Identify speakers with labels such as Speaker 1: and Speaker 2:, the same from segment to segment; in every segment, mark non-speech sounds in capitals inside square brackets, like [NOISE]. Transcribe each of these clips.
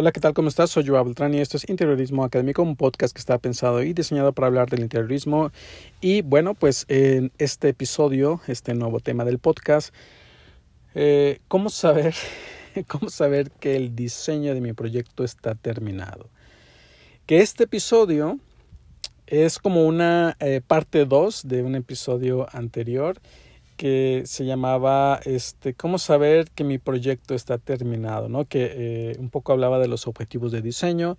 Speaker 1: Hola, ¿qué tal? ¿Cómo estás? Soy Joao Beltrán y esto es Interiorismo Académico, un podcast que está pensado y diseñado para hablar del interiorismo. Y bueno, pues en este episodio, este nuevo tema del podcast, eh, ¿cómo saber, [LAUGHS] cómo saber que el diseño de mi proyecto está terminado? Que este episodio es como una eh, parte 2 de un episodio anterior que se llamaba este cómo saber que mi proyecto está terminado no que eh, un poco hablaba de los objetivos de diseño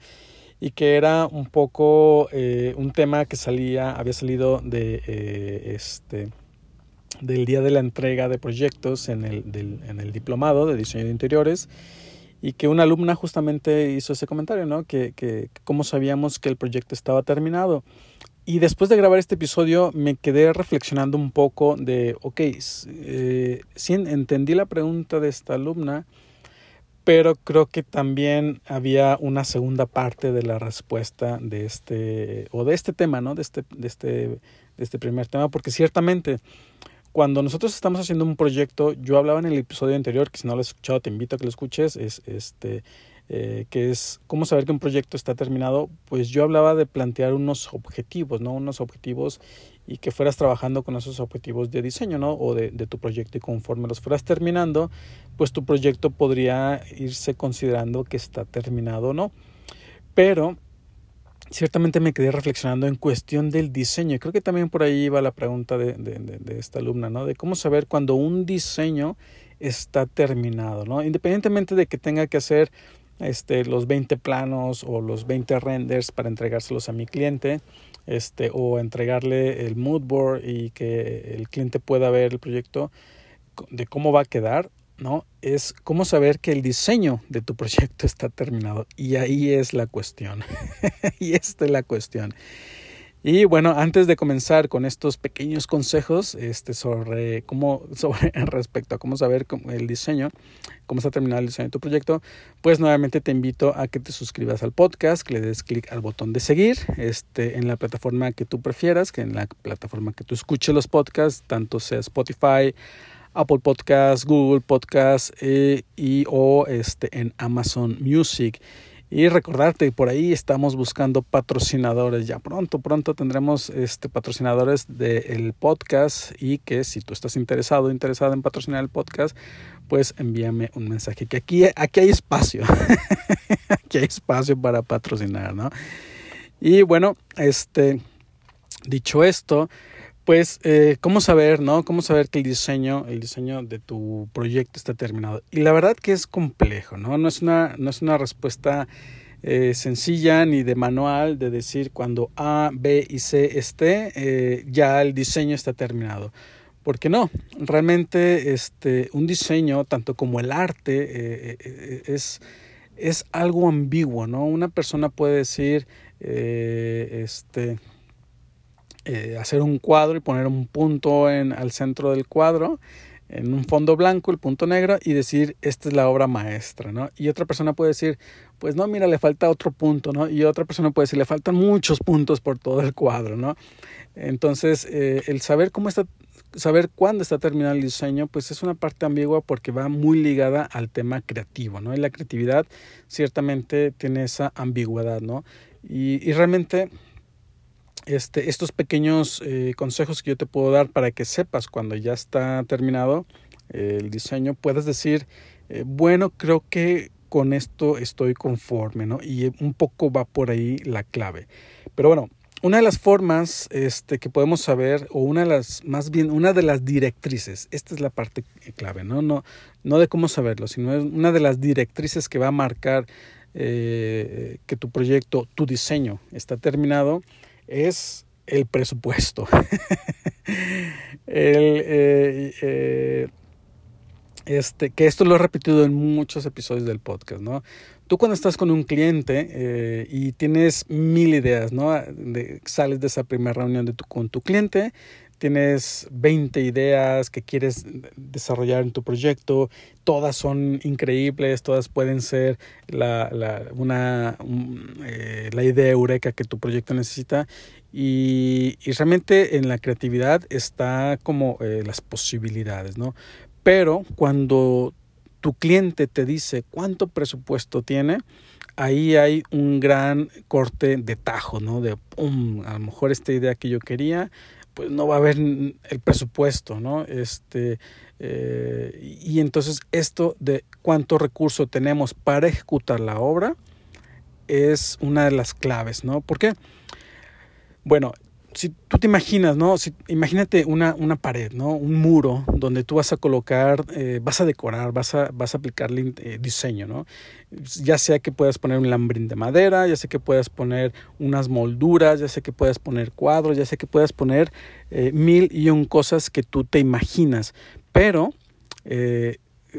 Speaker 1: y que era un poco eh, un tema que salía había salido de eh, este del día de la entrega de proyectos en el, del, en el diplomado de diseño de interiores y que una alumna justamente hizo ese comentario, ¿no? Que, que cómo sabíamos que el proyecto estaba terminado. Y después de grabar este episodio me quedé reflexionando un poco de, ok, eh, sí entendí la pregunta de esta alumna, pero creo que también había una segunda parte de la respuesta de este, o de este tema, ¿no? De este, de este, de este primer tema, porque ciertamente cuando nosotros estamos haciendo un proyecto, yo hablaba en el episodio anterior, que si no lo has escuchado te invito a que lo escuches, es este eh, que es cómo saber que un proyecto está terminado, pues yo hablaba de plantear unos objetivos, ¿no? Unos objetivos y que fueras trabajando con esos objetivos de diseño, ¿no? O de, tu proyecto y conforme los fueras terminando, pues tu proyecto podría irse considerando que está terminado no. Pero ciertamente me quedé reflexionando en cuestión del diseño. Creo que también por ahí iba la pregunta de, de, de, esta alumna, ¿no? De cómo saber cuando un diseño está terminado, ¿no? Independientemente de que tenga que hacer este, los 20 planos o los 20 renders para entregárselos a mi cliente este, o entregarle el mood board y que el cliente pueda ver el proyecto de cómo va a quedar, ¿no? Es cómo saber que el diseño de tu [LAUGHS] proyecto está terminado. Y ahí es la cuestión. y esta es la cuestión. Y bueno, antes de comenzar con estos pequeños consejos este, sobre cómo, [LAUGHS] sobre respecto a cómo saber el diseño, cómo está terminado el diseño de tu proyecto, pues nuevamente te invito a que te suscribas al podcast, que le des clic al botón de seguir este, en la plataforma que tú prefieras, que en la plataforma que tú escuches los podcasts, tanto sea Spotify, Apple Podcasts, Google Podcasts eh, y o este, en Amazon Music. Y recordarte, por ahí estamos buscando patrocinadores. Ya pronto, pronto tendremos este, patrocinadores del podcast y que si tú estás interesado, interesada en patrocinar el podcast, pues envíame un mensaje. Que aquí, aquí hay espacio. [LAUGHS] aquí hay espacio para patrocinar, ¿no? Y bueno, este, dicho esto, pues, eh, ¿cómo saber, no? ¿Cómo saber que el diseño, el diseño de tu proyecto está terminado? Y la verdad que es complejo, ¿no? No es una, no es una respuesta eh, sencilla ni de manual de decir cuando A, B y C esté, eh, ya el diseño está terminado. Porque no, realmente este, un diseño, tanto como el arte, es, es algo ambiguo, ¿no? Una persona puede decir, este, eh, hacer un cuadro y poner un punto en, al centro del cuadro, en un fondo blanco, el punto negro, y decir, esta es la obra maestra, ¿no? Y otra persona puede decir, pues no, mira, le falta otro punto, ¿no? Y otra persona puede decir, le faltan muchos puntos por todo el cuadro, ¿no? Entonces, eh, el saber cómo está, saber cuándo está terminado el diseño, pues es una parte ambigua porque va muy ligada al tema creativo, ¿no? Y la creatividad ciertamente tiene esa ambigüedad, ¿no? Y, y realmente este, estos pequeños eh, consejos que yo te puedo dar para que sepas cuando ya está terminado eh, el diseño, puedes decir, eh, bueno, creo que con esto estoy conforme. Y un poco va por ahí la clave. Pero bueno, una de las formas este, que podemos saber, o una de las, más bien, una de las directrices, esta es la parte clave, ¿no? No, no de cómo saberlo, sino una de las directrices que va a marcar que tu proyecto, tu diseño está terminado, es el presupuesto. [LAUGHS] eh, eh, este, que esto lo he repetido en muchos episodios del podcast, ¿no? Tú cuando estás con un cliente eh, y tienes mil ideas, ¿no? sales de esa primera reunión de tu, con tu cliente, tienes 20 ideas que quieres desarrollar en tu proyecto, todas son increíbles, todas pueden ser la, la, una, eh, la idea eureka que tu proyecto necesita y, realmente en la creatividad está como eh, las posibilidades, ¿no? Pero cuando tu cliente te dice cuánto presupuesto tiene, ahí hay un gran corte de tajo, ¿no? De, pum, a lo mejor esta idea que yo quería, pues no va a haber el presupuesto, ¿no? Este, eh, y entonces esto de cuánto recurso tenemos para ejecutar la obra es una de las claves, ¿no? ¿Por qué? Bueno, si tú te imaginas, ¿no? Si, imagínate una, una pared, ¿no? Un muro donde tú vas a colocar, eh, vas a decorar, vas a, vas a aplicarle eh, diseño, ¿no? Ya sea que puedas poner un lambrín de madera, ya sea que puedas poner unas molduras, ya sea que puedas poner cuadros, ya sea que puedas poner eh, mil y un cosas que tú te imaginas. Pero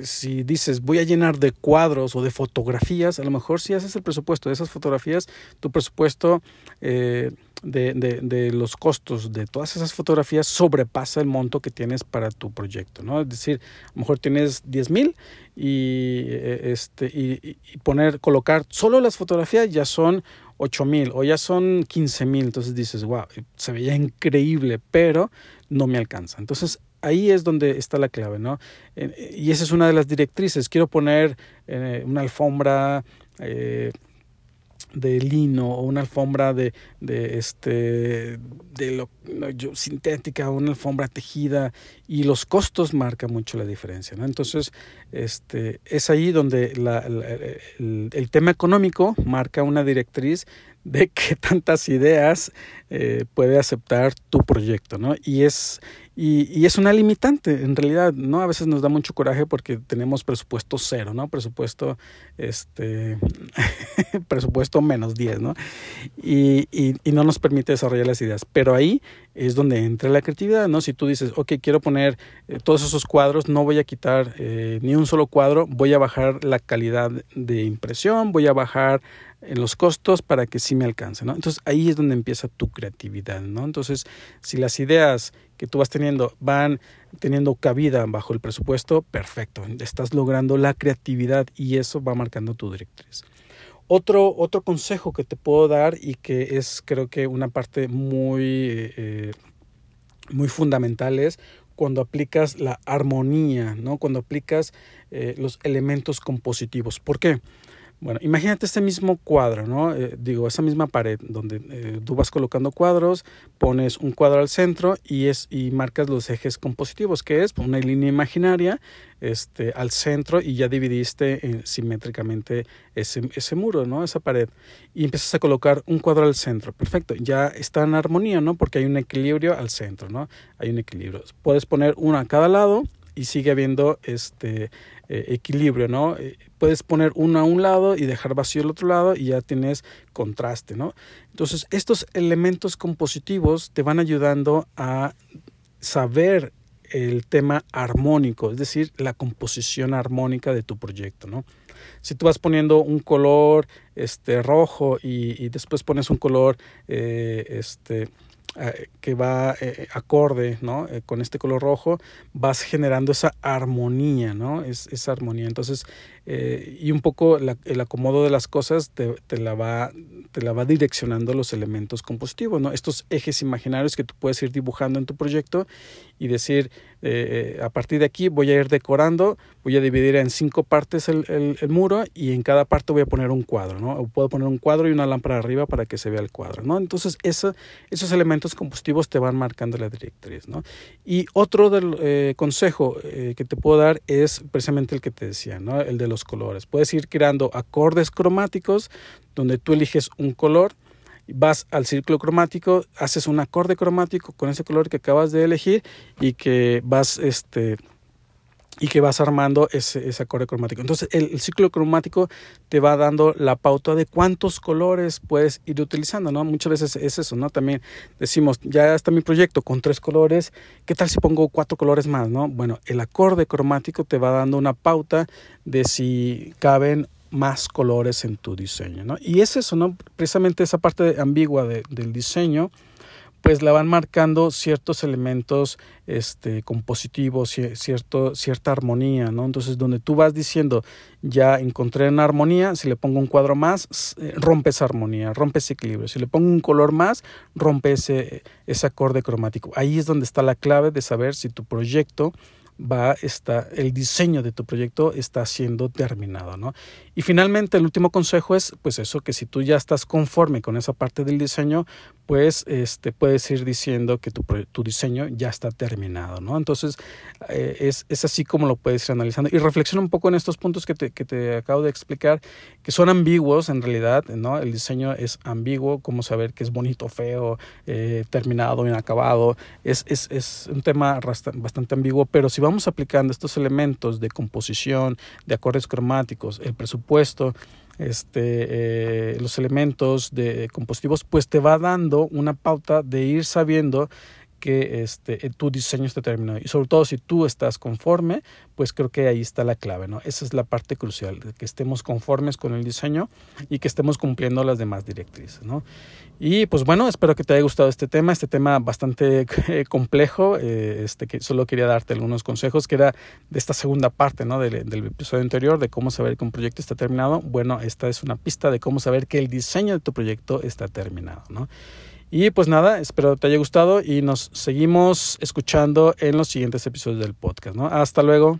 Speaker 1: si dices voy a llenar de cuadros o de fotografías, a lo mejor si haces el presupuesto de esas fotografías, tu presupuesto de, de, de, los costos de todas esas fotografías sobrepasa el monto que tienes para tu proyecto, ¿no? Es decir, a lo mejor tienes 10 mil y, eh, este, y, poner, colocar solo las fotografías ya son 8 mil o ya son 15 mil, entonces dices, wow, se veía increíble, pero no me alcanza. Entonces, ahí es donde está la clave, ¿no? Y esa es una de las directrices. Quiero poner eh, una alfombra eh, de lino o una alfombra de, de este de lo, sintética o una alfombra tejida y los costos marcan mucho la diferencia ¿no? entonces este es ahí donde la, el, el, tema económico marca una directriz de [LAUGHS] qué tantas ideas eh, puede aceptar tu proyecto, ¿no? Y es, y, y, es una limitante, en realidad, ¿no? A veces nos da mucho coraje porque tenemos presupuesto cero, ¿no? Presupuesto, este, [LAUGHS] presupuesto menos 10, ¿no? Y, y, y, no nos permite desarrollar las ideas. Pero ahí es donde entra la creatividad, ¿no? Si tú dices, ok, quiero poner eh, todos esos cuadros, no voy a quitar eh, ni un solo cuadro, voy a bajar la calidad de impresión, voy a bajar en los costos para que sí me alcance, ¿no? Entonces ahí es donde empieza tu creatividad, ¿no? Entonces, si las ideas que tú vas teniendo van teniendo cabida bajo el presupuesto, perfecto, estás logrando la creatividad y eso va marcando tu directriz. Otro, otro consejo que te puedo dar y que es creo que una parte muy, eh, muy fundamental es cuando aplicas la armonía, ¿no? Cuando aplicas eh, los elementos compositivos. ¿Por qué? Bueno, imagínate este mismo cuadro, ¿no? Eh, digo, esa misma pared donde eh, tú vas colocando cuadros, pones un cuadro al centro y, es, y marcas los ejes compositivos, que es una línea imaginaria este, al centro y ya dividiste eh, simétricamente ese, ese muro, ¿no? Esa pared. Y empiezas a colocar un cuadro al centro. Perfecto, ya está en armonía, ¿no? Porque hay un equilibrio al centro, ¿no? Hay un equilibrio. Puedes poner uno a cada lado y sigue habiendo este eh, equilibrio, ¿no? Eh, puedes poner uno a un lado y dejar vacío el otro lado y ya tienes contraste, ¿no? Entonces, estos elementos compositivos te van ayudando a saber el tema armónico, es decir, la composición armónica de tu proyecto, ¿no? Si tú vas poniendo un color este, rojo y, después pones un color eh, este, eh, que va eh, acorde ¿no? Eh, con este color rojo, vas generando esa armonía, ¿no? Es, esa armonía. Entonces, y un poco el acomodo de las cosas te, la va, te la va direccionando los elementos compositivos, ¿no? Estos ejes imaginarios que tú puedes ir dibujando en tu proyecto y decir, a partir de aquí voy a ir decorando, voy a dividir en cinco partes el, muro y en cada parte voy a poner un cuadro, ¿no? Puedo poner un cuadro y una lámpara arriba para que se vea el cuadro, ¿no? Entonces, eso, esos elementos compositivos te van marcando la directriz. Y otro eh, consejo eh, que te puedo dar es precisamente el que te decía, ¿no? el de los colores. Puedes ir creando acordes cromáticos donde tú eliges un color vas al círculo cromático, haces un acorde cromático con ese color que acabas de elegir y que vas este y que vas armando ese, acorde cromático. Entonces el, el, ciclo cromático te va dando la pauta de cuántos colores puedes ir utilizando, ¿no? Muchas veces es eso, ¿no? También decimos, ya está mi proyecto con tres colores, ¿qué tal si pongo cuatro colores más, ¿no? Bueno, el acorde cromático te va dando una pauta de si caben más colores en tu diseño, ¿no? Y es eso, ¿no? Precisamente esa parte ambigua de, del diseño, pues la van marcando ciertos elementos este, compositivos, cierto, cierta armonía, ¿no? Entonces, donde tú vas diciendo, ya encontré una armonía, si le pongo un cuadro más, eh, rompe esa armonía, rompe ese equilibrio. Si le pongo un color más, rompe ese, ese acorde cromático. Ahí es donde está la clave de saber si tu proyecto va está el diseño de tu proyecto está siendo terminado, ¿no? Y finalmente el último consejo es pues eso que si tú ya estás conforme con esa parte del diseño, pues este puedes ir diciendo que tu, tu diseño ya está terminado, ¿no? Entonces eh, es, es, así como lo puedes ir analizando y reflexiona un poco en estos puntos que te, que te acabo de explicar que son ambiguos en realidad, ¿no? El diseño es ambiguo, como saber que es bonito, feo, eh, terminado, inacabado, es, es, es un tema bastante ambiguo, pero si vamos aplicando estos elementos de composición, de acordes cromáticos, el presupuesto, este, eh, los elementos de compositivos, pues te va dando una pauta de ir sabiendo que este, tu diseño esté terminado. Y sobre todo si tú estás conforme, pues creo que ahí está la clave, ¿no? Esa es la parte crucial, que estemos conformes con el diseño y que estemos cumpliendo las demás directrices, ¿no? Y pues bueno, espero que te haya gustado este tema, este tema bastante [LAUGHS] complejo, eh, este, que solo quería darte algunos consejos, que era de esta segunda parte, ¿no? Del, del episodio anterior, de cómo saber que un proyecto está terminado. Bueno, esta es una pista de cómo saber que el diseño de tu proyecto está terminado, ¿no? Y pues nada, espero te haya gustado y nos seguimos escuchando en los siguientes episodios del podcast, ¿no? Hasta luego.